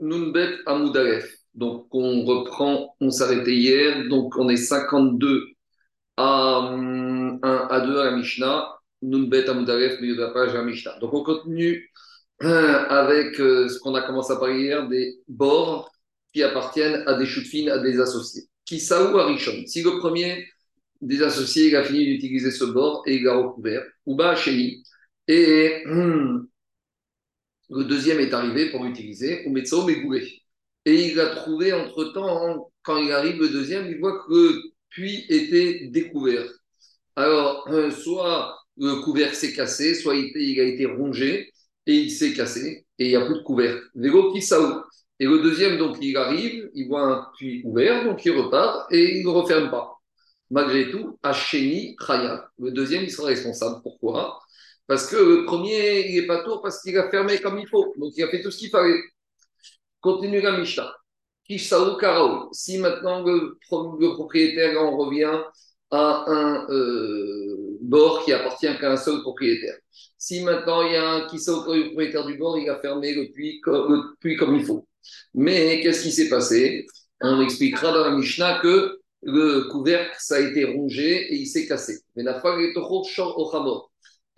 Nunbet Amoudalef. Donc, on reprend, on s'arrêtait hier, donc on est 52 à, 1 à 2 à la Mishnah. Nunbet Amoudalef, milieu de la page à la. Donc, on continue avec euh, ce qu'on a commencé à parler hier, des bords qui appartiennent à des fines, à des associés. Kisaou Arishon. Si le premier des associés il a fini d'utiliser ce bord et il l'a recouvert, ou bas et hum, le deuxième est arrivé pour l'utiliser, ou Metso Megoulé. Et il a trouvé entre-temps, quand il arrive le deuxième, il voit que le puits était découvert. Alors, euh, soit le couvercle s'est cassé, soit il, a été rongé et il s'est cassé et il n'y a plus de couvercle. Vélo qui Et le deuxième, donc, il arrive, il voit un puits ouvert, donc il repart et il ne referme pas. Malgré tout, Hacheni Khaya. Le deuxième, il sera responsable. Pourquoi? Parce que le premier, il n'est pas tour parce qu'il a fermé comme il faut. Donc, il a fait tout ce qu'il fallait. Continue la Mishnah. Kishaou Karaou. Si maintenant le, propriétaire en revient à un euh, bord qui appartient qu'à un seul propriétaire. Si maintenant il y a un Kishaou le propriétaire du bord, il a fermé le puits, le puits comme il faut. Mais qu'est-ce qui s'est passé? On expliquera dans la Mishnah que le couvercle, ça a été rongé et il s'est cassé. Mais la fois, il est au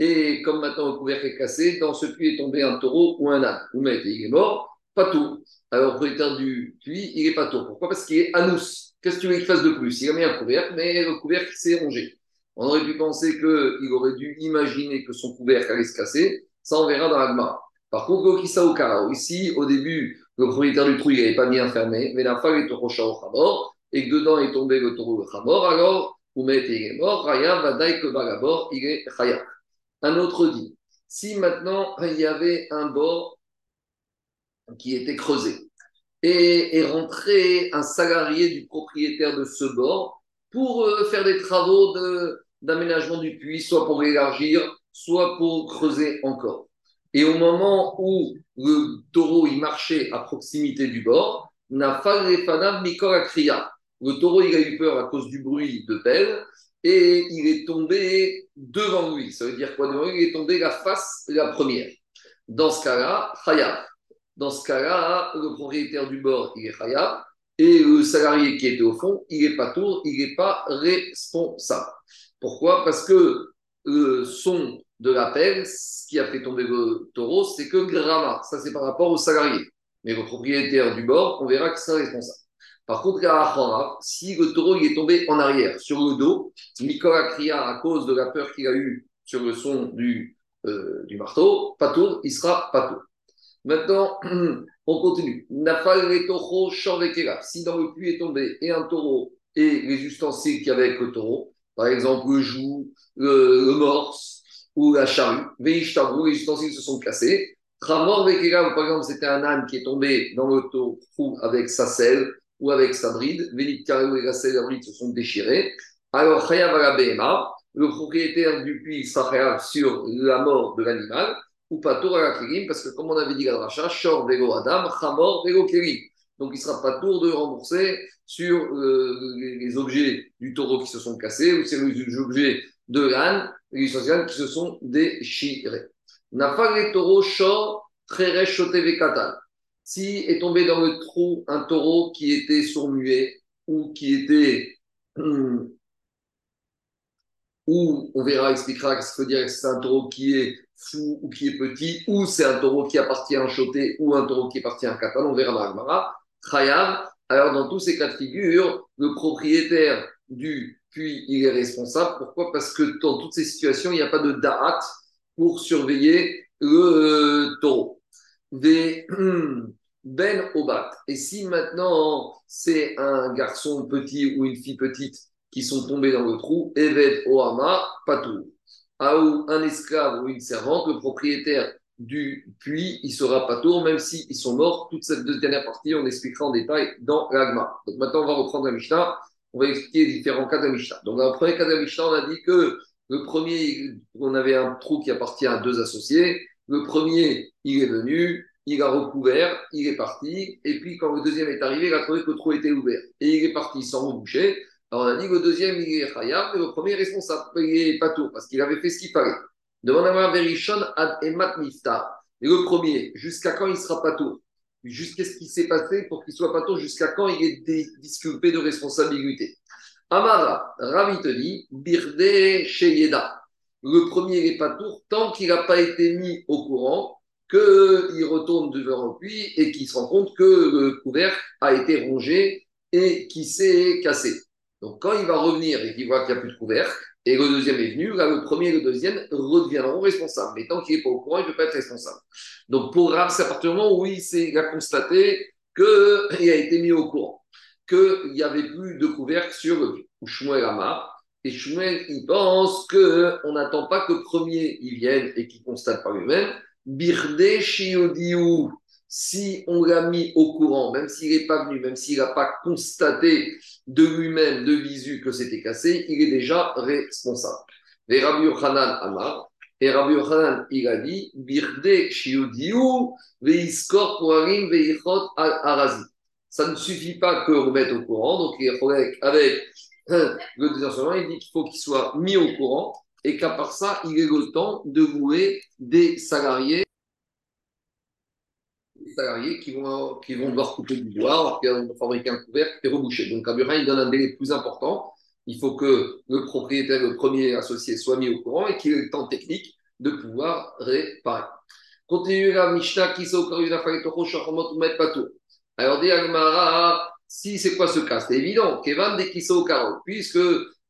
et comme maintenant le couvercle est cassé, dans ce puits est tombé un taureau ou un âne. Mettez, il est mort, pas tout. Alors, propriétaire du puits, il n'est pas tout. Pourquoi? Parce qu'il est anus. Qu'est-ce que tu veux qu'il fasse de plus? Il a mis un couvercle, mais le couvercle s'est rongé. On aurait pu penser qu'il aurait dû imaginer que son couvercle allait se casser. Ça, on verra dans l'agma. Par contre, ici, au début, le propriétaire du trou, il n'avait pas bien fermé, mais la femme est au khamor, et que dedans est tombé le taureau de khamor, alors, vous mettez, il est mort, Raya, Vadaï, que il est Raya. Un autre dit, si maintenant il y avait un bord qui était creusé et est rentré un salarié du propriétaire de ce bord pour euh, faire des travaux d'aménagement du puits, soit pour élargir, soit pour creuser encore. Et au moment où le taureau il marchait à proximité du bord, Le taureau il a eu peur à cause du bruit de pelle et il est tombé devant lui. Ça veut dire quoi devant lui? Il est tombé la face la première. Dans ce cas-là, Khayab. Dans ce cas-là, le propriétaire du bord, il est Khayab. Et le salarié qui était au fond, il n'est pas tour, il n'est pas responsable. Pourquoi? Parce que le son de l'appel, ce qui a fait tomber le taureau, c'est que Grama. Ça, c'est par rapport au salarié. Mais le propriétaire du bord, on verra que c'est responsable. Par contre, si le taureau il est tombé en arrière, sur le dos, Nicolas cria à cause de la peur qu'il a eue sur le son du, euh, du marteau, tour, il sera tour. Maintenant, on continue. Si dans le puits est tombé et un taureau et les ustensiles qu'il y avait avec le taureau, par exemple le joug, le, morse ou la charrue, les ustensiles se sont cassés. par exemple, c'était un âne qui est tombé dans le trou avec sa selle ou avec sa bride, Vénit Karou et la bride se sont déchirés. Alors, Chayav le propriétaire du puits sera sur la mort de l'animal, ou pas tour à la parce que comme on avait dit à rachat, Shor Vego Adam, Chamor Vego Kérim. Donc il ne sera pas tour de rembourser sur euh, les, objets du taureau qui se sont cassés ou sur les objets de l'âne, les qui se sont déchirés. Nafal les taureaux Shor Treresh Vekatal si est tombé dans le trou un taureau qui était sourd-muet ou qui était. ou on verra, expliquera ce que veut dire c'est un taureau qui est fou ou qui est petit, ou c'est un taureau qui appartient à un choté ou un taureau qui appartient à un katan, on verra dans l'Agmara. Khayab, alors dans tous ces cas de figure, le propriétaire du puits, il est responsable. Pourquoi? Parce que dans toutes ces situations, il n'y a pas de da'at pour surveiller le taureau. Des Ben Obat. Et si maintenant c'est un garçon petit ou une fille petite qui sont tombés dans le trou, Eved Ohama Patou. Ou un esclave ou une servante, le propriétaire du puits, il sera patour, même s'ils sont morts. Toute cette dernière partie, on expliquera en détail dans l'agma. Donc maintenant, on va reprendre la Mishnah. On va expliquer les différents cas de Mishnah. Donc, dans le premier cas de Mishnah, on a dit que le premier, on avait un trou qui appartient à deux associés. Le premier, il est venu, il a recouvert, il est parti, et puis quand le deuxième est arrivé, il a trouvé que le trou était ouvert, et il est parti sans reboucher. Alors on a dit que le deuxième, il est khayab, mais le premier est responsable, il est pas tout, parce qu'il avait fait ce qu'il fallait. Demande à Verishon ad emat. Et le premier, jusqu'à quand il sera pas tout Jusqu'à ce qui s'est passé pour qu'il soit pas tôt, jusqu'à quand il est disculpé de responsabilité? Amara, Ravitoni, Birde Sheyeda. Le premier n'est pas tour tant qu'il n'a pas été mis au courant qu'il retourne devant lui et qu'il se rend compte que le couvercle a été rongé et qu'il s'est cassé. Donc quand il va revenir et qu'il voit qu'il n'y a plus de couvercle, et le deuxième est venu, là le premier et le deuxième redeviendront responsables. Mais tant qu'il n'est pas au courant, il ne peut pas être responsable. Donc pour Rav, c'est à partir du moment où il, a constaté qu'il a été mis au courant, qu'il n'y avait plus de couvercle sur le. Ou Shmuel Amar. Et Shmuel, il pense qu'on n'attend pas que le premier il vienne et qu'il constate par lui-même. Birde Shiodiou si on l'a mis au courant, même s'il n'est pas venu, même s'il n'a pas constaté de lui-même, de visu, que c'était cassé, il est déjà responsable. Et Rabbi Yochanan Amar, et Rabbi Yochanan, il a dit, Birde shiudiou, veiskor poarim veichot arazi. Ça ne suffit pas que remette au courant, donc il avec, avec le désarçonnement, il dit qu'il faut qu'il soit mis au courant et qu'à part ça, il ait le temps de vouer des salariés salariés qui vont, qui vont devoir couper du bois, fabriquer un couvercle et reboucher. Donc, Abraham, il donne un délai plus important. Il faut que le propriétaire, le premier associé, soit mis au courant et qu'il ait le temps technique de pouvoir réparer. Continue la Mishnah qui Alors, dit Agmara, si c'est quoi ce cas? C'est évident, Kevan de Kiso puisque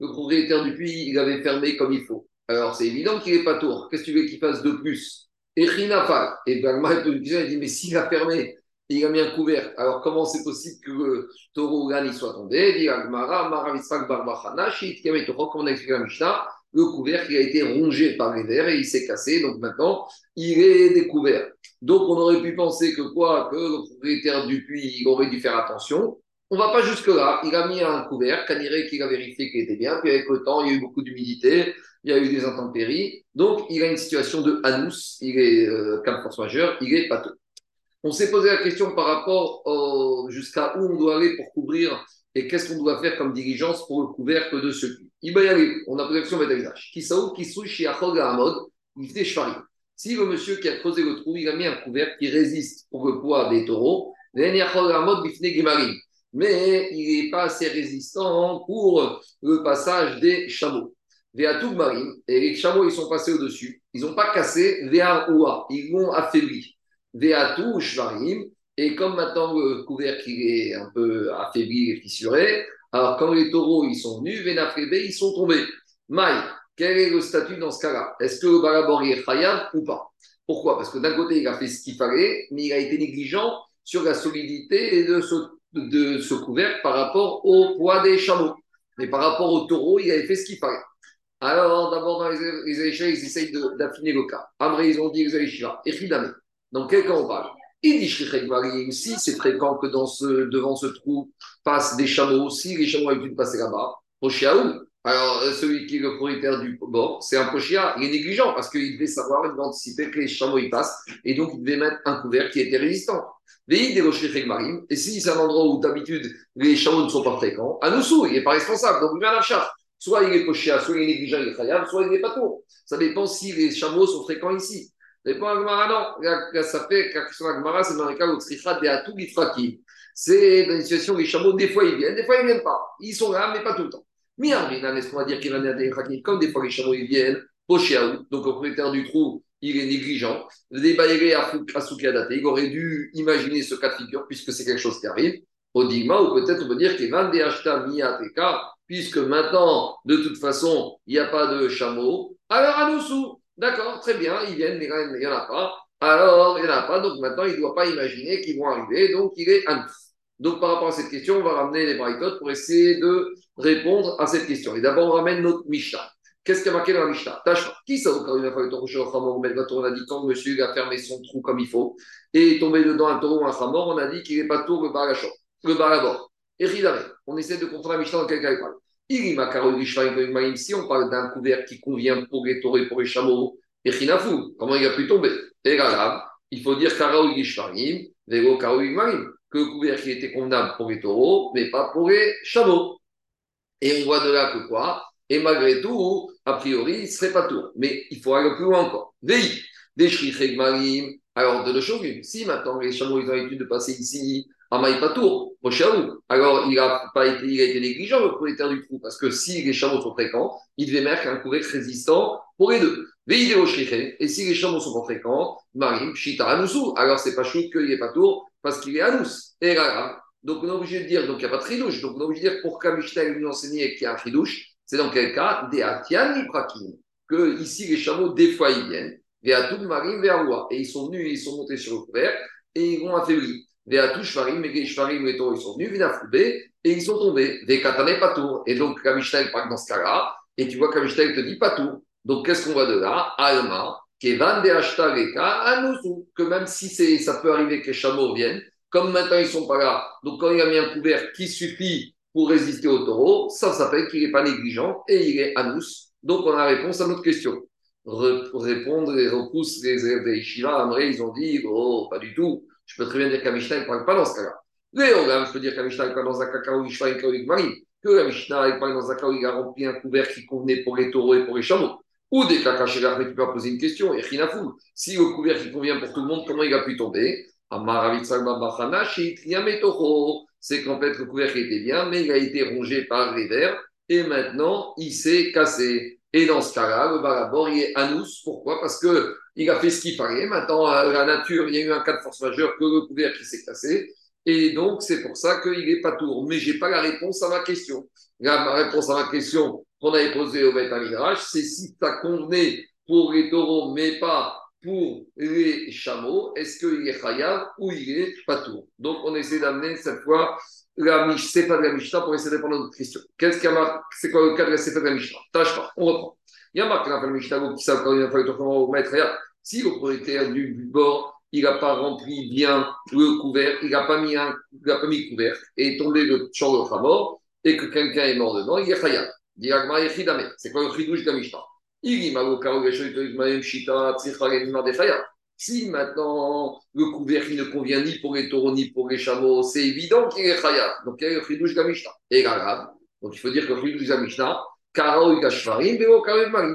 le propriétaire du puits, il avait fermé comme il faut. Alors, c'est évident qu'il n'est pas tour. Qu'est-ce que tu veux qu'il fasse de plus? Et Rinafal. Et Bagma il dit Mais s'il a fermé, il a mis un couvercle, alors comment c'est possible que le taureau il soit tombé? Dit Agmara, Maravisrak Barbachana, a Mishnah, le couvercle il a été rongé par les vers et il s'est cassé, donc maintenant il est découvert. Donc on aurait pu penser que quoi? Que le propriétaire du puits il aurait dû faire attention. On va pas jusque-là. Il a mis un couvercle, dirait qu'il a vérifié qu'il était bien, puis avec le temps, il y a eu beaucoup d'humidité, il y a eu des intempéries, donc il a une situation de anus, il est euh, de force majeure, il est pâteux. On s'est posé la question par rapport jusqu'à où on doit aller pour couvrir et qu'est-ce qu'on doit faire comme diligence pour le couvercle de ce puits. Il va y aller, on a posé la question Bedavidash. Kisaou, Kisou, Shiachog, Hamod, il Shfari. Si le monsieur qui a creusé le trou, il a mis un couvercle qui résiste pour le poids des taureaux, mais il n'est pas assez résistant pour le passage des chameaux. Veatou Marim, et les chameaux, ils sont passés au-dessus. Ils n'ont pas cassé Vea Oua, ils l'ont affaibli. Veatou Shvarim, et comme maintenant le couvercle est un peu affaibli et fissuré, alors quand les taureaux ils sont venus, Venafrébé, ils sont tombés. Maï, quel est le statut dans ce cas-là? Est-ce que le est khayab ou pas? Pourquoi? Parce que d'un côté, il a fait ce qu'il fallait, mais il a été négligent sur la solidité de ce, de ce couvercle par rapport au poids des chameaux. Mais par rapport aux taureaux, il avait fait ce qu'il fallait. Alors, d'abord, dans les, les ils essayent d'affiner le cas. Après, ils ont dit les Aïcha, Echidame. Dans quel cas on parle? Il dit si c'est fréquent que devant ce trou passent des chameaux, si les chameaux avaient pu passer là-bas, Pochiaou, alors euh, celui qui est le propriétaire du bord, c'est un Pochia, il est négligent parce qu'il devait savoir, il devait anticiper que les chameaux y passent et donc il devait mettre un couvercle qui était résistant. Et si c'est un endroit où d'habitude les chameaux ne sont pas fréquents, à nous il n'est pas responsable, donc il à la charge. Soit il est poché, soit il est négligent, il est soit il n'est pas tout. Ça dépend si les chameaux sont fréquents ici. Ça dépend Agmara, non. Ça fait, question Agmara, c'est dans le cas où de Atou C'est dans une situation où les chameaux, des fois ils viennent, des fois ils ne viennent pas. Ils sont là, mais pas tout le temps. Est-ce qu'on va dire qu'il des Comme des fois les chameaux ils viennent, poché à donc le propriétaire du trou, il est négligent. Des à il aurait dû imaginer ce cas de figure puisque c'est quelque chose qui arrive. Au Digma, ou peut-être on peut dire qu'il puisque maintenant, de toute façon, il n'y a pas de chameau. Alors, à nous d'accord, très bien, ils viennent, il n'y en a pas. Alors, il n'y en a pas, donc maintenant, il ne doit pas imaginer qu'ils vont arriver, donc il est à Donc, par rapport à cette question, on va ramener les braïtotes pour essayer de répondre à cette question. Et d'abord, on ramène notre Mishnah. Qu'est-ce qui a marqué dans la Mishnah? Tâche, qui ça au une fois le taureau On a dit quand monsieur a fermé son trou comme il faut et est tombé dedans un taureau ou un chamor, on a dit qu'il n'est pas tour le barachot, le barabor. Et on essaie de comprendre la Mishnah dans quel cas il parle. Si on parle d'un couvert qui convient pour les taureaux et pour les chameaux, et comment il a pu tomber? Et il faut dire que le couvert qui était convenable pour les taureaux, mais pas pour les chameaux. Et on voit de là que quoi? Et malgré tout, a priori, il ne serait pas tout. Mais il faut aller plus loin encore. des Marim. Alors, de deux choses, si maintenant les chameaux ils ont l'habitude de passer ici à Maïpatour, au Chaou, alors il a, pas été, il a été négligent le propriétaire du trou, parce que si les chameaux sont fréquents, il devait mettre un couvercle résistant pour les deux. Et si les chameaux sont pas fréquents, Marim, Shita, Anoussou, alors c'est pas chou qu'il n'est pas tour, parce qu'il est Anous. Et là, donc on est obligé de dire, donc il n'y a pas de tridouche, donc on est obligé de dire pour qu'Amishta lui enseigner qu'il y a un tridouche, c'est dans quel cas? Des Atian Prakim, que ici les chameaux, des fois ils viennent Veatou Marim Veaoua. Et ils sont venus, ils sont montés sur le couvert et ils vont affaibli. Veatou Shvarim, et Shvarim, les taureaux, ils sont venus, Vinafloubé, et ils sont tombés. Vekatane Patour. Et donc, Kamishtel parle dans ce cas-là, et tu vois Kamishtel te dit Patour. Donc, qu'est-ce qu'on voit de là? Alma, Kevan de Ashtareka, Anusu. Que même si ça peut arriver que les chameaux viennent, comme maintenant ils ne sont pas là, donc quand il a mis un couvert qui suffit pour résister au taureau, ça s'appelle qu'il n'est pas négligent et il est anus. Donc on a réponse à notre question répondre et repousse les élèves Après, ils ont dit Oh, pas du tout. Je peux très bien dire qu'un Mishnah ne parle pas dans ce cas-là. Léo, je peux dire qu'un Mishnah ne parle pas dans un cas où Ishva et Marie. Que la Mishnah parle dans un cas où il a rempli un couvert qui convenait pour les taureaux et pour les chameaux. Ou des cachés mais tu peux poser une question. Et Rinafou, si le couvert qui convient pour tout le monde, comment il a pu tomber? C'est qu'en fait, le couvert était bien, mais il a été rongé par les vers et maintenant il s'est cassé. Et dans ce cas-là, le il est anus. Pourquoi? Parce qu'il a fait ce qu'il fallait. Maintenant, la nature, il y a eu un cas de force majeure que le couvert s'est cassé. Et donc, c'est pour ça qu'il n'est pas tour. Mais je n'ai pas la réponse à ma question. Ma réponse à ma question qu'on avait posée au Beth c'est si ça convenait pour les taureaux, mais pas pour les chameaux, est-ce qu'il est khayab ou il est pas tour? Donc, on essaie d'amener cette fois la c'est pas de la Mishnah pour essayer de répondre à notre question. Qu'est-ce qu'il y a marqué? C'est quoi le cas de la de la Mishnah? Tâche pas, on reprend. Il y a marqué dans la Mishnah qui savent quand il a fallu au maître. Si le propriétaire du bord, il n'a pas rempli bien le couvert, il n'a pas mis un, couvert et est tombé le champ de mort et que quelqu'un est mort dedans, il est khayab. C'est quoi le chidouche de la Mishnah? Il si maintenant le couvert qui ne convient ni pour les taureaux ni pour les chameaux, c'est évident qu'il est khayab. Donc il y a le chidouche Gamishna. Et grave. Donc il faut dire que le chidoush Gamishna, Karo Gashvarim,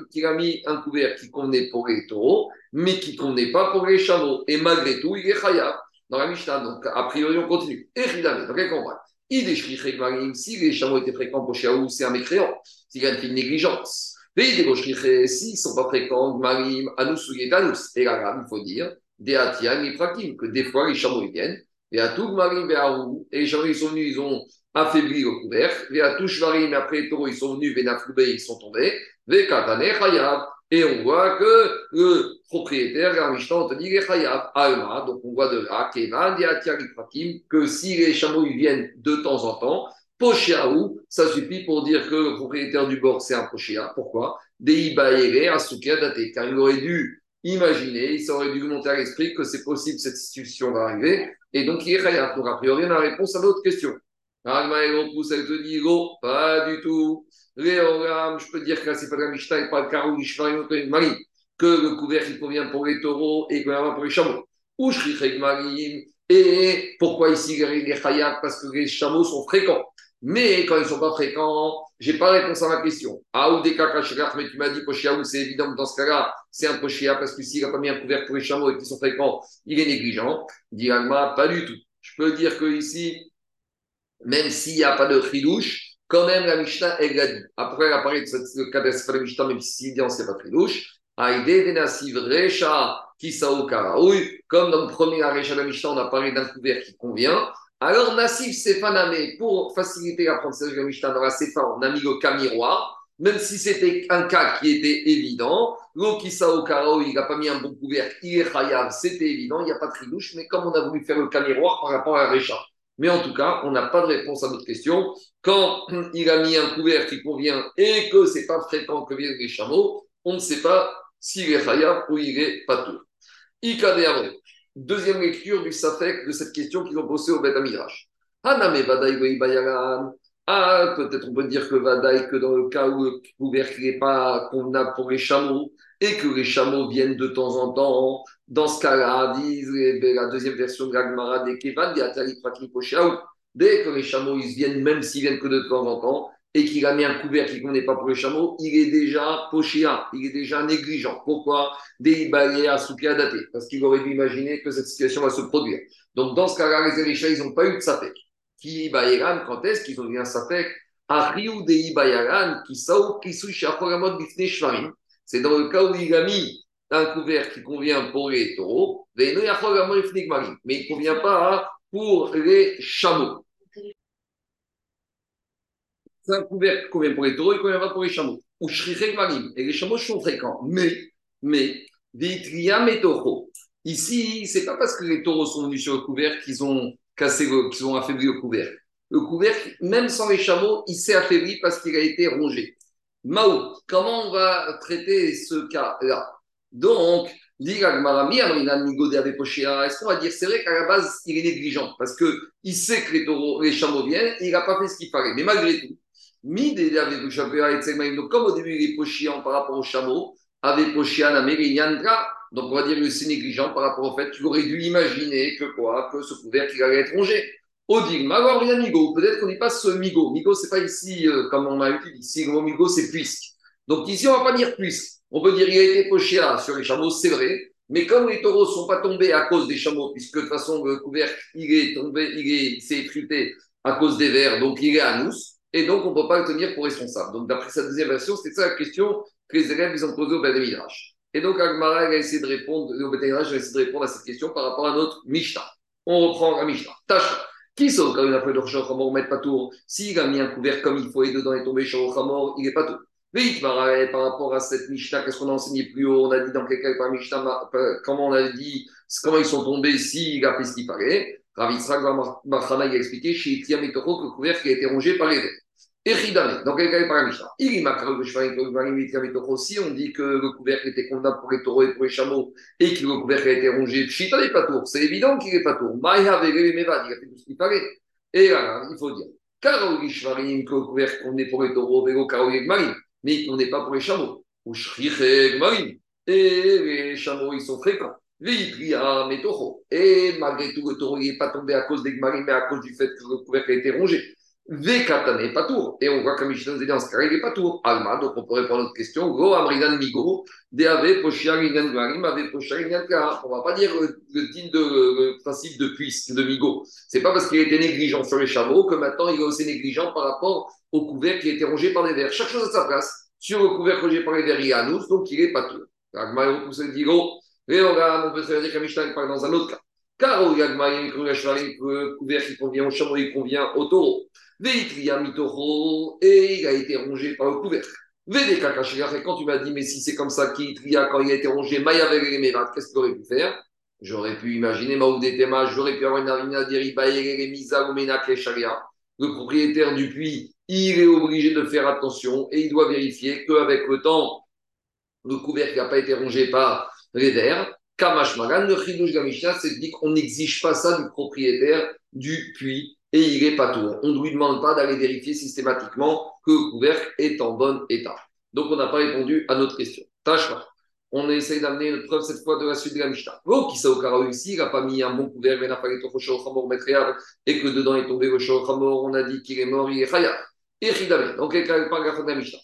qu'il a mis un couvert qui convenait pour les taureaux, mais qui ne convenait pas pour les chameaux. Et malgré tout, il est khayab dans la Mishnah. Donc a priori, on continue. Et donc elle comprend. Il est si les chameaux étaient fréquents pour Chiaou, c'est un mécréant. S'il a une négligence. S'ils ne sont pas fréquents, Marim, Anus ou Yedanus. Et là, il faut dire, des et Prakim, que des fois les chameaux ils viennent, et à tout Marim et les chameaux ils sont venus, ils ont affaibli le couvert, et à tout Marim, après les taureaux ils sont venus, Benafloubé, ils sont tombés, Vekatane Chayab. Et on voit que le propriétaire, le on te dit les Chayab, Alma, donc on voit de là, Kevan, des et que si les chameaux ils viennent de temps en temps, Pochéaou, ça suffit pour dire que le propriétaire du bord, c'est un pochéa. Pourquoi? Deibaere, Asuka, Date. Car il aurait dû imaginer, il aurait dû monter à l'esprit que c'est possible, cette situation va arriver. Et donc, il est khayab. Donc, a priori, on a la réponse à l'autre question. Alma et pousse, elle te dit, pas du tout. Léoram, je peux dire que c'est pas de la Mishnah et pas de Karou, Marie, que le couvert qui convient pour les taureaux et que pour les chameaux. Ou Marim. Et pourquoi ici il est khayab Parce que les chameaux sont fréquents. Mais quand ils ne sont pas fréquents, je n'ai pas réponse à ma question. Ah, ou des mais tu m'as dit Pochéa, c'est évident que dans ce cas-là, c'est un Pochéa, parce que s'il n'a pas mis un couvert pour les chameaux et qu'ils sont fréquents, il est négligent. Dit pas du tout. Je peux dire que ici, même s'il n'y a pas de chidouche, quand même la Mishnah, elle l'a dit. Après, elle parlé de ce cas de la Mishnah, même si il n'y a pas de chidouche. Aïdé Denasiv Recha Kisao Karaoui, comme dans le premier Arecha de la Mishnah, on a parlé d'un couvert qui convient. Alors, Nassif Sefaname, pour faciliter l'apprentissage de la Mishnah dans la Sefa, on a mis le cas même si c'était un cas qui était évident. L'Okisa Karo, il n'a pas mis un bon couvercle, il est c'était évident, il n'y a pas de tridouche, mais comme on a voulu faire le cas par rapport à Récha. Mais en tout cas, on n'a pas de réponse à notre question. Quand il a mis un couvercle qui convient et que ce n'est pas fréquent que viennent les chameaux, on ne sait pas s'il est Chayav ou il est Patour. Ikade Deuxième lecture du Safek de cette question qu'ils ont posée au Beth Amirash. Haname Ah, peut-être on peut dire que Vadaï, que dans le cas où le couvercle n'est pas convenable pour les chameaux et que les chameaux viennent de temps en temps, dans ce cas-là, disent la deuxième version de l'Agmara des Kevan, dès que les chameaux ils viennent, même s'ils viennent que de temps en temps, et qu'il a mis un couvercle qui ne convenait pas pour les chameaux, il est déjà pochéa, il est déjà négligent. Pourquoi? Des à daté parce qu'il aurait dû imaginer que cette situation va se produire. Donc dans ce cas-là, les Elisha, ils n'ont pas eu de sapek. Qui bayeran, quand est-ce qu'ils ont Ariou de bayaran, qui sou shvarim. C'est dans le cas où il a mis un couvercle qui convient pour les taureaux, mais il ne convient pas pour les chameaux. C'est un couvercle qui convient pour les taureaux, il ne convient pas pour les chameaux. Ou Et les chameaux sont fréquents. Mais, mais, Ici, c'est pas parce que les taureaux sont venus sur le couvercle qu'ils ont cassé, qu'ils ont affaibli le couvercle. Le couvercle, même sans les chameaux, il s'est affaibli parce qu'il a été rongé. Mao, comment on va traiter ce cas-là? Donc, est-ce qu'on va dire, c'est vrai qu'à la base, il est négligent? Parce qu'il sait que les, chameaux viennent et il n'a pas fait ce qu'il fallait. Mais malgré tout, comme au début il est pochiant par rapport aux chameaux, avec pochian donc on va dire que c'est négligent par rapport au fait qu'il aurait dû imaginer que quoi, que ce couvercle il allait être rongé. Odile, alors rien migo, peut-être qu'on n'est pas ce migo. Migo, c'est pas ici euh, comme on a utilisé ici, le mot migo c'est puisque. Donc ici on va pas dire puisque. On peut dire il a été poché sur les chameaux, c'est vrai, mais comme les taureaux ne sont pas tombés à cause des chameaux, puisque de toute façon le couvercle il est tombé, il s'est effrité à cause des vers, donc il est à nous, et donc on ne peut pas le tenir pour responsable. Donc d'après sa deuxième version, c'est ça la question que les élèves ils ont posée au Beth Et donc Agmara a essayé de répondre, au Beth a essayé de répondre à cette question par rapport à notre Mishnah. On reprend la Mishnah. Tâche. Qui sauve quand il a fait le Chamor, mettre pas tour S'il a mis un couvercle comme il faut et dedans est tombé Chamor, il n'est pas tout par rapport à cette Mishnah, qu'est-ce qu'on a enseigné plus haut? On a dit dans quel cas par Mishnah, comment on a dit, comment ils sont tombés s'il a fait ce qu'il fallait. Ravitsrak Bachana a expliqué chez Tiam et que le couvercle a été rongé par les vers. Echidame, dans quel cas par la Mishnah Si on dit que le couvercle était condamné pour les taureaux et pour les chameaux et que le couvercle a été rongé, Chita n'est pas tour. C'est évident qu'il n'est pas tour. Maïha Mevad, il a fait tout ce qu'il fallait. Et là, il faut dire. Karol Gishvarim, que le couvercle qu'on est pour les taureaux, Vego Karol Gishvarim mais on n'est pas pour les chameaux. Ou Et les chameaux, ils sont fréquents. Et malgré tout, le taureau n'est pas tombé à cause des gmarim, mais à cause du fait que le couvercle a été rongé. Vekatane pas tour. Et on voit comme Mishnah nous dans ce cas, il n'est pas tour. Alma, donc on peut répondre à notre question. Go amridan migo, deave poshia rinyan gmarim, ave poshia rinyan On va pas dire le, le, de, le principe de puisse, de migo. C'est pas parce qu'il était négligent sur les chameaux que maintenant il est aussi négligent par rapport au couvercle qui a été rongé par les vers. Chaque chose à sa place. Sur le couvercle rongé par les vers, il y a nous, donc il est pas tout. Agma, on peut oh, on peut se dire qu'un Mishnah parle dans un autre cas. Car au Yagma, il le couvercle qui convient au chameau, il convient au taureau. Veitria mitoro, et il a été rongé par le couvercle. Et quand tu m'as dit, mais si c'est comme ça qu'il tria quand il a été rongé, qu'est-ce qu'il aurait pu faire? J'aurais pu imaginer Maoudetema, j'aurais pu avoir une arina d'Eriba, Misa, Umena, Sharia. Le propriétaire du puits il est obligé de faire attention et il doit vérifier qu'avec le temps, le couvercle n'a pas été rongé par les vers. Kamash Magan, le Chidouj Gamisha, c'est dit qu'on n'exige pas ça du propriétaire du puits et il n'est pas tout. On ne lui demande pas d'aller vérifier systématiquement que le couvercle est en bon état. Donc on n'a pas répondu à notre question. Tâche on essaye d'amener une preuve cette fois de la suite de la Mishnah. Oh, qui au Kara ici, il n'a pas mis un bon couvercle, mais il n'a pas été au mettre et que dedans est tombé le Khamor, on a dit qu'il est mort, il est Khayar. Donc, il paragraphe de la Mishnah.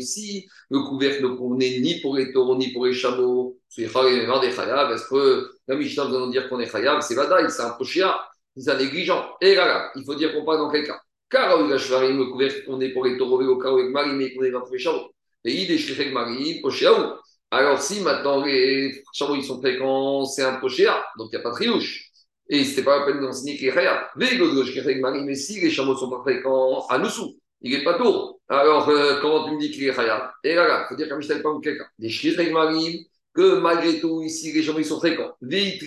Si le couvercle ne convenait ni pour les taureaux ni pour les chameaux, c'est est-ce que la Mishnah va nous dire qu'on est chayav C'est Vadaï, c'est un pochia, c'est un négligent. Et là, il faut dire qu'on parle dans quel cas? Car le couvercle qu'on est pour les taureaux, le cas avec Marie, mais qu'on est pour les chameaux. Et il est Marie, pochia Alors, si maintenant les chameaux ils sont fréquents, c'est un pochia, donc il n'y a pas de triouche. Et ce n'était pas la peine d'enseigner qu'il est Marie, mais si les chameaux sont pas fréquents à Noussou, il n'est pas tour. Alors, euh, comment tu me dis est Khaya Et là, il faut dire comme je t'avais pas quelqu'un. Des Shirek Marim, que malgré tout, ici, les chameaux sont fréquents. Et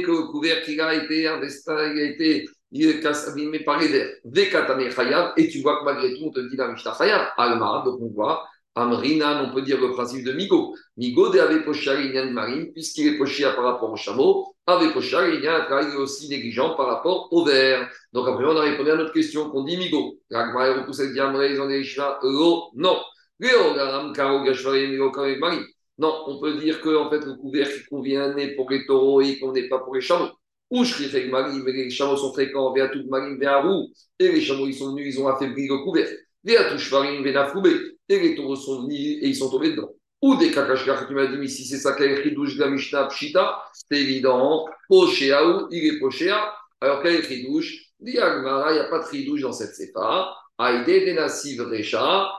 que le couvercle il a été investin, il a été il est abîmé par les vers. Vekatame. Et tu vois que malgré tout, on te dit la Mishnah Khayab. Alma, donc on voit Amrinan, on peut dire le principe de Migo. Migo de Ave Pochari Marine, puisqu'il est poché par rapport au chameau. Ave Pochari il est aussi négligent par rapport au verre. Donc après, on a répondu à notre question qu'on dit Migo. Non. Non, on peut dire que en fait, le couvercle qui convient pour les taureaux et qu'on n'est pas pour les chameaux. ou Marim, les chameaux sont fréquents, Veatout Marim, Vearou, et les chameaux ils sont venus, ils ont affaibli le couvert. Veatou Shvarim, Venafroubé, et les taureaux sont venus et ils sont tombés dedans. Ou des kakashkar, tu m'as dit, mais si c'est ça qu'a douche de la Mishnah Pshita, c'est évident. Pochéaou, il est Pochéa. Alors quel est Ridouche Dit Agmara, il n'y a pas de Ridouche dans cette sépa. Aïde de Nassiv Recha,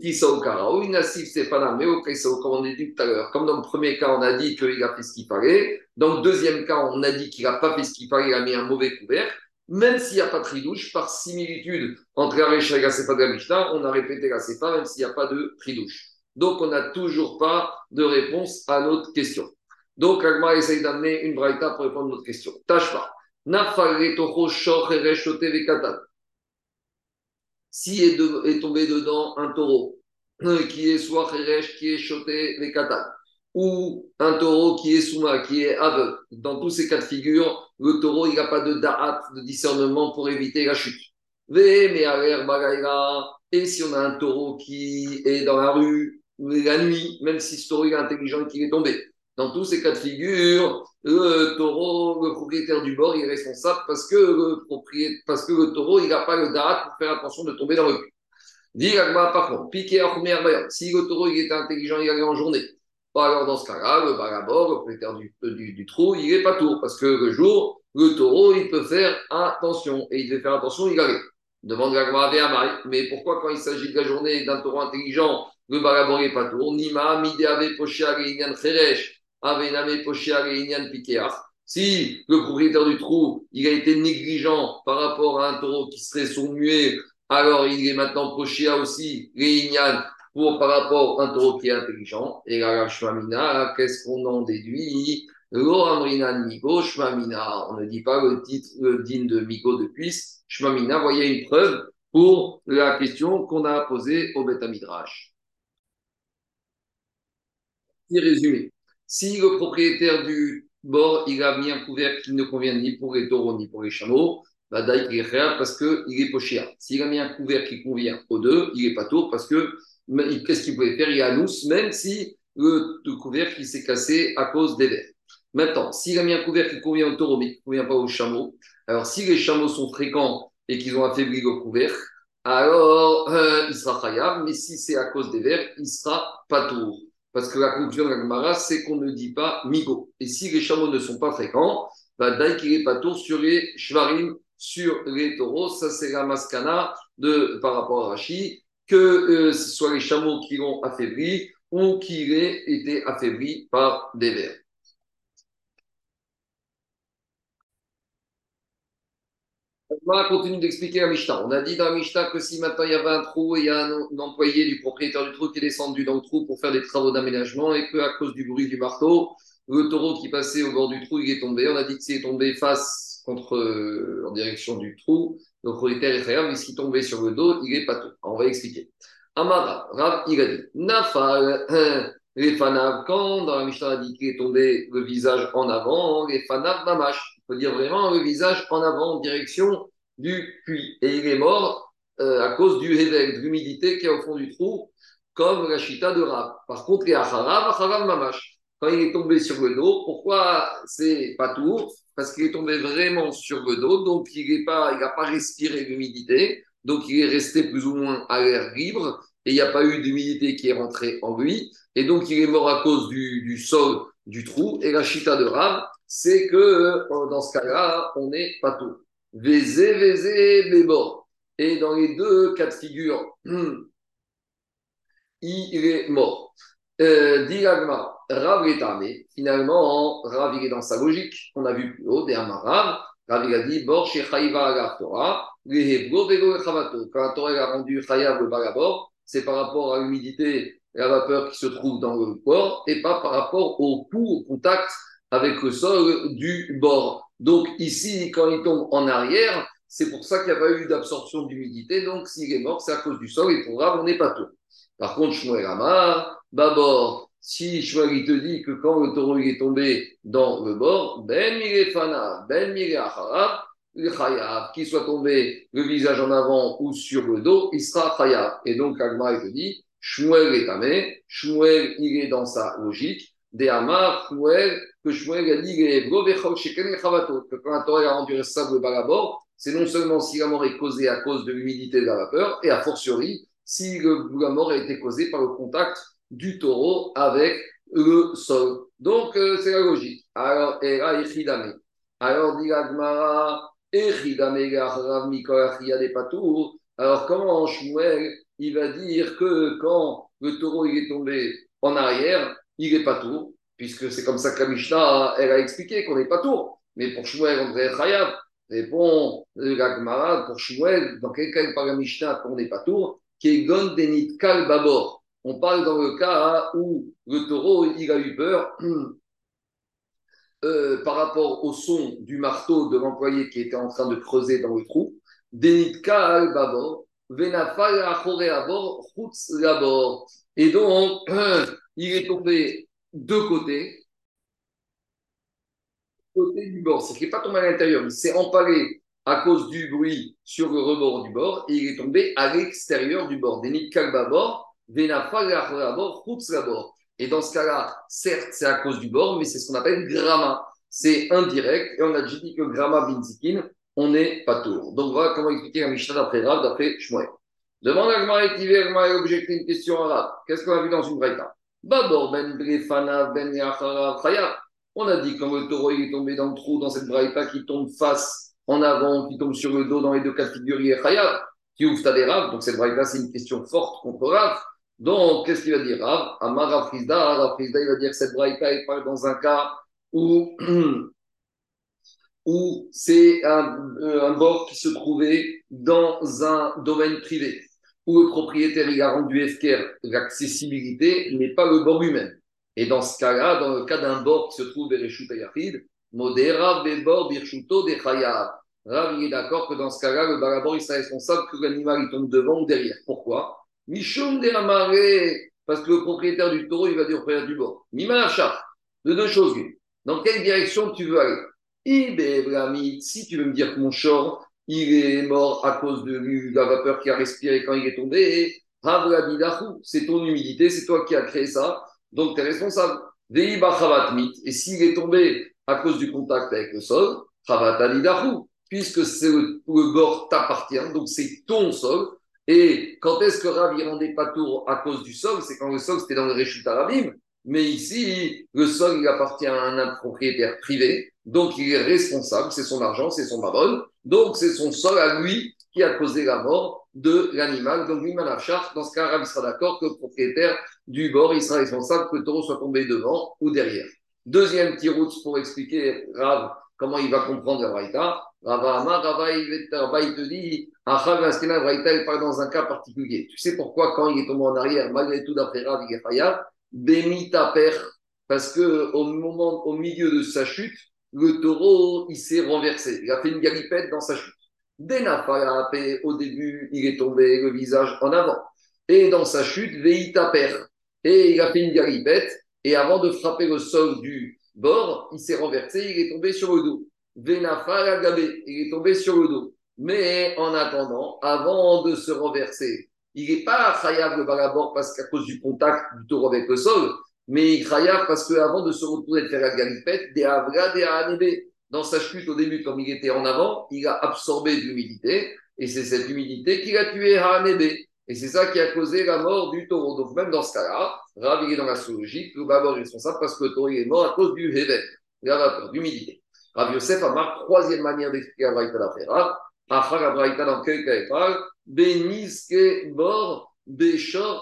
Kisa Ou Nassiv la mais au comme on a dit tout à l'heure. Comme dans le premier cas, on a dit qu'il a fait ce qu'il fallait. Dans le deuxième cas, on a dit qu'il n'a pas fait ce qu'il fallait, il a mis un mauvais couvert. Même s'il n'y a pas de tridouche, par similitude entre la et la Sefa de la Mishnah, on a répété la même s'il n'y a pas de tridouche. Donc, on n'a toujours pas de réponse à notre question. Donc, Agma essaye d'amener une braïta pour répondre à notre question. Pas. Si est, est, tombé dedans un taureau qui est soit Kheresh, qui est choté Vekatan, ou un taureau qui est Souma, qui est aveugle, dans tous ces cas de figure, le taureau, il n'a pas de da'at, de discernement pour éviter la chute. Et si on a un taureau qui est dans la rue, la nuit, même si ce taureau est intelligent qu'il est tombé. Dans tous ces cas de figure, le taureau, le propriétaire du bord, il est responsable parce que le, propriétaire, parce que le taureau, il n'a pas le date pour faire attention de tomber dans le cul. Dis par contre, piqué si le taureau était intelligent, il allait en journée. Alors dans ce cas-là, le barabor, le propriétaire du, du, trou, il n'est pas tour parce que le jour, le taureau, il peut faire attention et il devait faire attention, il allait. Demande la à mais pourquoi quand il s'agit de la journée d'un taureau intelligent, le barabor n'est pas tour? Nima, Mideave, Pochia, Inyan, Cheresh, Avename, Pochia, Inyan, Pikeach. Si le propriétaire du trou, il a été négligent par rapport à un taureau qui serait sourd-muet, alors il est maintenant Pochia aussi, Inyan, pour, par rapport à un taureau qui est intelligent. Et là, Shmamina, qu'est-ce qu'on en déduit? On ne dit pas le titre digne de Migo de Puisse. Shmamina, voyez une preuve pour la question qu'on a posée au Beth Midrash résumé. Si le propriétaire du bord, il a mis un couvercle qui ne convient ni pour les taureaux ni pour les chameaux, bah, il est parce qu'il est pochéa. S'il a mis un couvercle qui convient aux deux, il n'est pas tour parce que qu'est-ce qu'il pouvait faire? Il a nous, même si le, couvercle s'est cassé à cause des vers. Maintenant, s'il a mis un couvercle qui convient aux taureaux mais qui ne convient pas aux chameaux, alors si les chameaux sont fréquents et qu'ils ont affaibli le couvercle, alors euh, il sera khayab, mais si c'est à cause des vers, il sera pas tour. Parce que la conclusion de la Gemara, c'est qu'on ne dit pas migo. Et si les chameaux ne sont pas fréquents, bah, dès qu'il n'est pas tour sur les shvarim, sur les taureaux. Ça, c'est la maskana de, par rapport à Rashi, que euh, ce soit les chameaux qui l'ont affaibli ou qu'il ait été affaibli par des vers. On continue d'expliquer la Mishnah. On a dit dans la Mishnah que si maintenant il y avait un trou et il y a un, employé du propriétaire du trou qui est descendu dans le trou pour faire des travaux d'aménagement et qu'à cause du bruit du marteau, le taureau qui passait au bord du trou, il est tombé. On a dit que s'il est tombé face contre, euh, en direction du trou, propriétaire est très mais s'il tombait sur le dos, il est pas tout. On va expliquer. Amara, Rav, il a dit Nafal, les fanav, quand dans la Mishnah a dit qu'il est tombé le visage en avant, les fanav mamash. Il faut dire vraiment le visage en avant en direction du puits. Et il est mort euh, à cause du réveil, de l'humidité qui est au fond du trou, comme la chita de Rav. Par contre, il y a Harav, Harav Mamash. Quand il est tombé sur le dos, pourquoi c'est pas tout Parce qu'il est tombé vraiment sur le dos, donc il n'a pas, respiré l'humidité, donc il est resté plus ou moins à l'air libre, et il n'y a pas eu d'humidité qui est rentrée en lui, et donc il est mort à cause du, sol du trou. Et la chita de Rav, c'est que euh, dans ce cas-là, on n'est pas tout. Vézé, vézé, bébor. Et dans les deux cas de figure, il est mort. Euh, Rav est. Finalement, Rav il dans sa logique. On a vu plus haut, derrière Rav. Rav il a dit Bor chez Chaïva Torah, Quand la Torah a rendu Chayav le Bagabor, c'est par rapport à l'humidité et la vapeur qui se trouve dans le corps et pas par rapport au coup, au contact avec le sol du bord. Donc ici, quand il tombe en arrière, c'est pour ça qu'il n'y a pas eu d'absorption d'humidité. Donc s'il est mort, c'est à cause du sol et pour Rav, on n'est pas tout. Par contre, Shmuel Amar, Babor, si Shmuel te dit que quand le taureau est tombé dans le bord, Ben Fana, Ben Acharav, le qu'il soit tombé le visage en avant ou sur le dos, il sera Chayav. Et donc Agma, te dit, Shmuel est amé, Shmuel, il est dans sa logique, Des Amar, que Shmuel a dit que quand la Torah a rendu le balabor, c'est non seulement si la mort est causée à cause de l'humidité de la vapeur, et a fortiori si la mort a été causée par le contact du taureau avec le sol. Donc, euh, c'est la logique. Alors, Era Echidame. Alors, dit Agmara, Echidame des Patour. Alors, comment Shmuel, il va dire que quand le taureau il est tombé en arrière, il est pas tour, puisque c'est comme ça que la Mishnah, elle a expliqué qu'on n'est pas tour. Mais pour Shmuel, on devrait Chayav. Répond Agmara, pour Shmuel, dans quel cas il parle la Mishnah qu'on n'est pas tour, qui est Gon Denit Kal Babor. On parle dans le cas où le taureau, il a eu peur euh, par rapport au son du marteau de l'employé qui était en train de creuser dans le trou. Al babor, abor. Et donc, il est tombé de côté, côté du bord. C'est qu'il n'est pas tombé à l'intérieur, il s'est empalé à cause du bruit sur le rebord du bord et il est tombé à l'extérieur du bord. Babor, et dans ce cas-là, certes, c'est à cause du bord, mais c'est ce qu'on appelle gramma. C'est indirect. Et on a déjà dit que gramma binzikin, on n'est pas tour. Donc voilà comment expliquer la Mishnah d'après Rav, d'après Shmuel. Demande à Gmara et Tiver, objecté une question arabe. Qu'est-ce qu'on a vu dans une braïta Babor ben brefana ben On a dit quand le taureau est tombé dans le trou dans cette braïta qui tombe face en avant, qui tombe sur le dos dans les deux cas de figure, qui ouvre ta Rav. Donc cette braïta, c'est une question forte contre Rav. Donc, qu'est-ce qu'il va dire Rav? Amar il va dire que cette braïta est pas dans un cas où, où c'est un, un, bord qui se trouvait dans un domaine privé, où le propriétaire il a rendu l'accessibilité, mais pas le bord lui-même. Et dans ce cas-là, dans le cas d'un bord qui se trouve vers Yachid, Modera Bebor Birchuto de Rav, il est d'accord que dans ce cas-là, le balabor, il responsable que l'animal il tombe devant ou derrière. Pourquoi? Michum de parce que le propriétaire du taureau, il va dire au propriétaire du bord. Mimanacha, de deux choses. Dans quelle direction tu veux aller? Si tu veux me dire que mon chor, il est mort à cause de la vapeur qui a respiré quand il est tombé, c'est ton humidité, c'est toi qui as créé ça, donc tu es responsable. Et s'il est tombé à cause du contact avec le sol, puisque le, le bord t'appartient, donc c'est ton sol, et quand est-ce que Rav y rendait pas tour à cause du sol C'est quand le sol c'était dans le Réchut Arabim. Mais ici, le sol il appartient à un propriétaire privé, donc il est responsable, c'est son argent, c'est son babon, donc c'est son sol à lui qui a causé la mort de l'animal. Donc Mimanachar, dans ce cas, Rav sera d'accord que le propriétaire du bord, il sera responsable que le taureau soit tombé devant ou derrière. Deuxième petit route pour expliquer Rav comment il va comprendre la Braïta. Rava Rava, il te dit, Achav Askena Braïta, il parle dans un cas particulier. Tu sais pourquoi, quand il est tombé en arrière, malgré tout, d'après Rav, il est Per, parce que au moment, au milieu de sa chute, le taureau, il s'est renversé. Il a fait une galipette dans sa chute. Denafaya, au début, il est tombé le visage en avant. Et dans sa chute, Veita Per. Et il a fait une galipette. Et avant de frapper le sol du bord, il s'est renversé, il est tombé sur le dos. Venafar Gabé, il est tombé sur le dos. Mais en attendant, avant de se renverser, il n'est pas chayav le balabord parce qu'à cause du contact du taureau avec le sol, mais il chayav parce qu'avant de se retrouver de faire la galipette, des avra, des dans sa chute au début, comme il était en avant, il a absorbé de l'humidité, et c'est cette humidité qui l'a tué à Et c'est ça qui a causé la mort du taureau. Donc même dans ce cas-là, Rav, est dans la zoologie, le balabord est responsable parce que le taureau est mort à cause du Hevel, la vapeur, d'humidité. Rav Yosef a marqué troisième manière d'expliquer la Braïta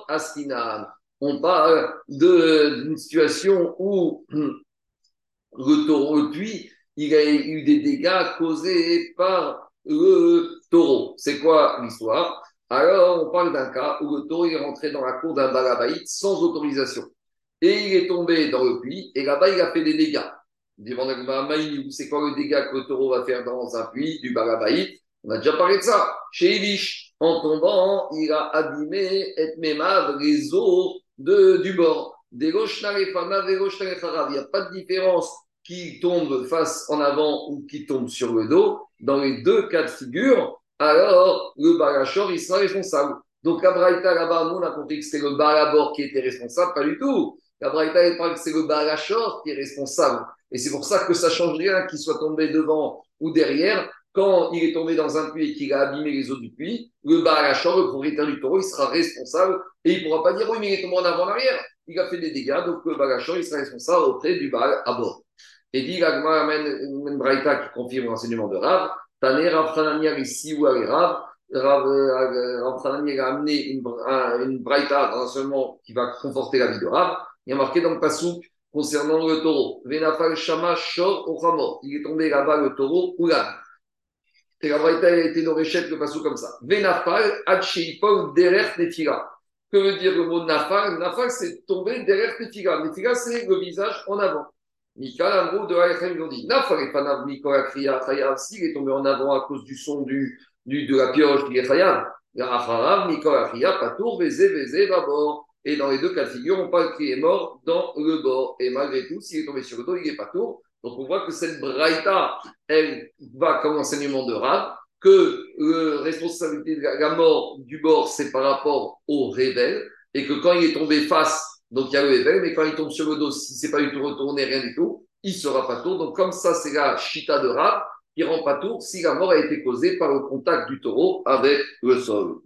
dans. On parle d'une situation où le taureau, le puits, il a eu des dégâts causés par le taureau. C'est quoi l'histoire? Alors, on parle d'un cas où le taureau est rentré dans la cour d'un balabaït sans autorisation. Et il est tombé dans le puits, et là-bas, il a fait des dégâts c'est quoi le dégât que le taureau va faire dans un puits du Balabaït On a déjà parlé de ça. Chez Elish, en tombant, il a abîmé et mémav les eaux de, du bord. Il n'y a pas de différence qui tombe face en avant ou qui tombe sur le dos. Dans les deux cas de figure, alors le balachor, il sera responsable. Donc, à Braïta, là-bas, nous, on a compris que c'était le balabor qui était responsable, pas du tout. La Braïta parle que c'est le Balachor qui est responsable. Et c'est pour ça que ça change rien qu'il soit tombé devant ou derrière. Quand il est tombé dans un puits et qu'il a abîmé les eaux du puits, le Balachor, le propriétaire du taureau, il sera responsable et il ne pourra pas dire oui, mais il est tombé en avant en arrière. Il a fait des dégâts, donc le Balachor, il sera responsable auprès du Baal à bord. Et dit l'Agma amène une Braïta qui confirme l'enseignement de Rav. Taner Rav ici ou Rav. Rav euh, a amené une, Braïta dans l'enseignement qui va conforter la vie de Rav. Il y a marqué dans le Passouk concernant le taureau. Venafal Shama Shor. Il est tombé là-bas le taureau Oulan. Et la Braïta a été dans le Passouk comme ça. Venafal Adcheipol Derer Nefira. Que veut dire le mot Nafal? Nafal, c'est tomber derrière Nefira. Nefira, c'est le visage en avant. Mika, groupe de Haïchem, ils ont dit Nafal et Panav Mikola Kriya Chayav. S'il est tombé en avant à cause du son du, du, de la pioche, il est Chayav. Acharam Mikola Kriya Patour Veze Veze Babor. Et dans les deux cas de figure, on parle qu'il est mort dans le bord. Et malgré tout, s'il est tombé sur le dos, il n'est pas tour. Donc on voit que cette braïta, elle va comme enseignement de Rav, que la responsabilité de la mort du bord, c'est par rapport au révèle, et que quand il est tombé face, donc il y a le révèle, mais quand il tombe sur le dos, si c'est pas du tout retourné, rien du tout, il sera pas tour. Donc comme ça, c'est la chita de Rav, qui rend pas tour si la mort a été causée par le contact du taureau avec le sol.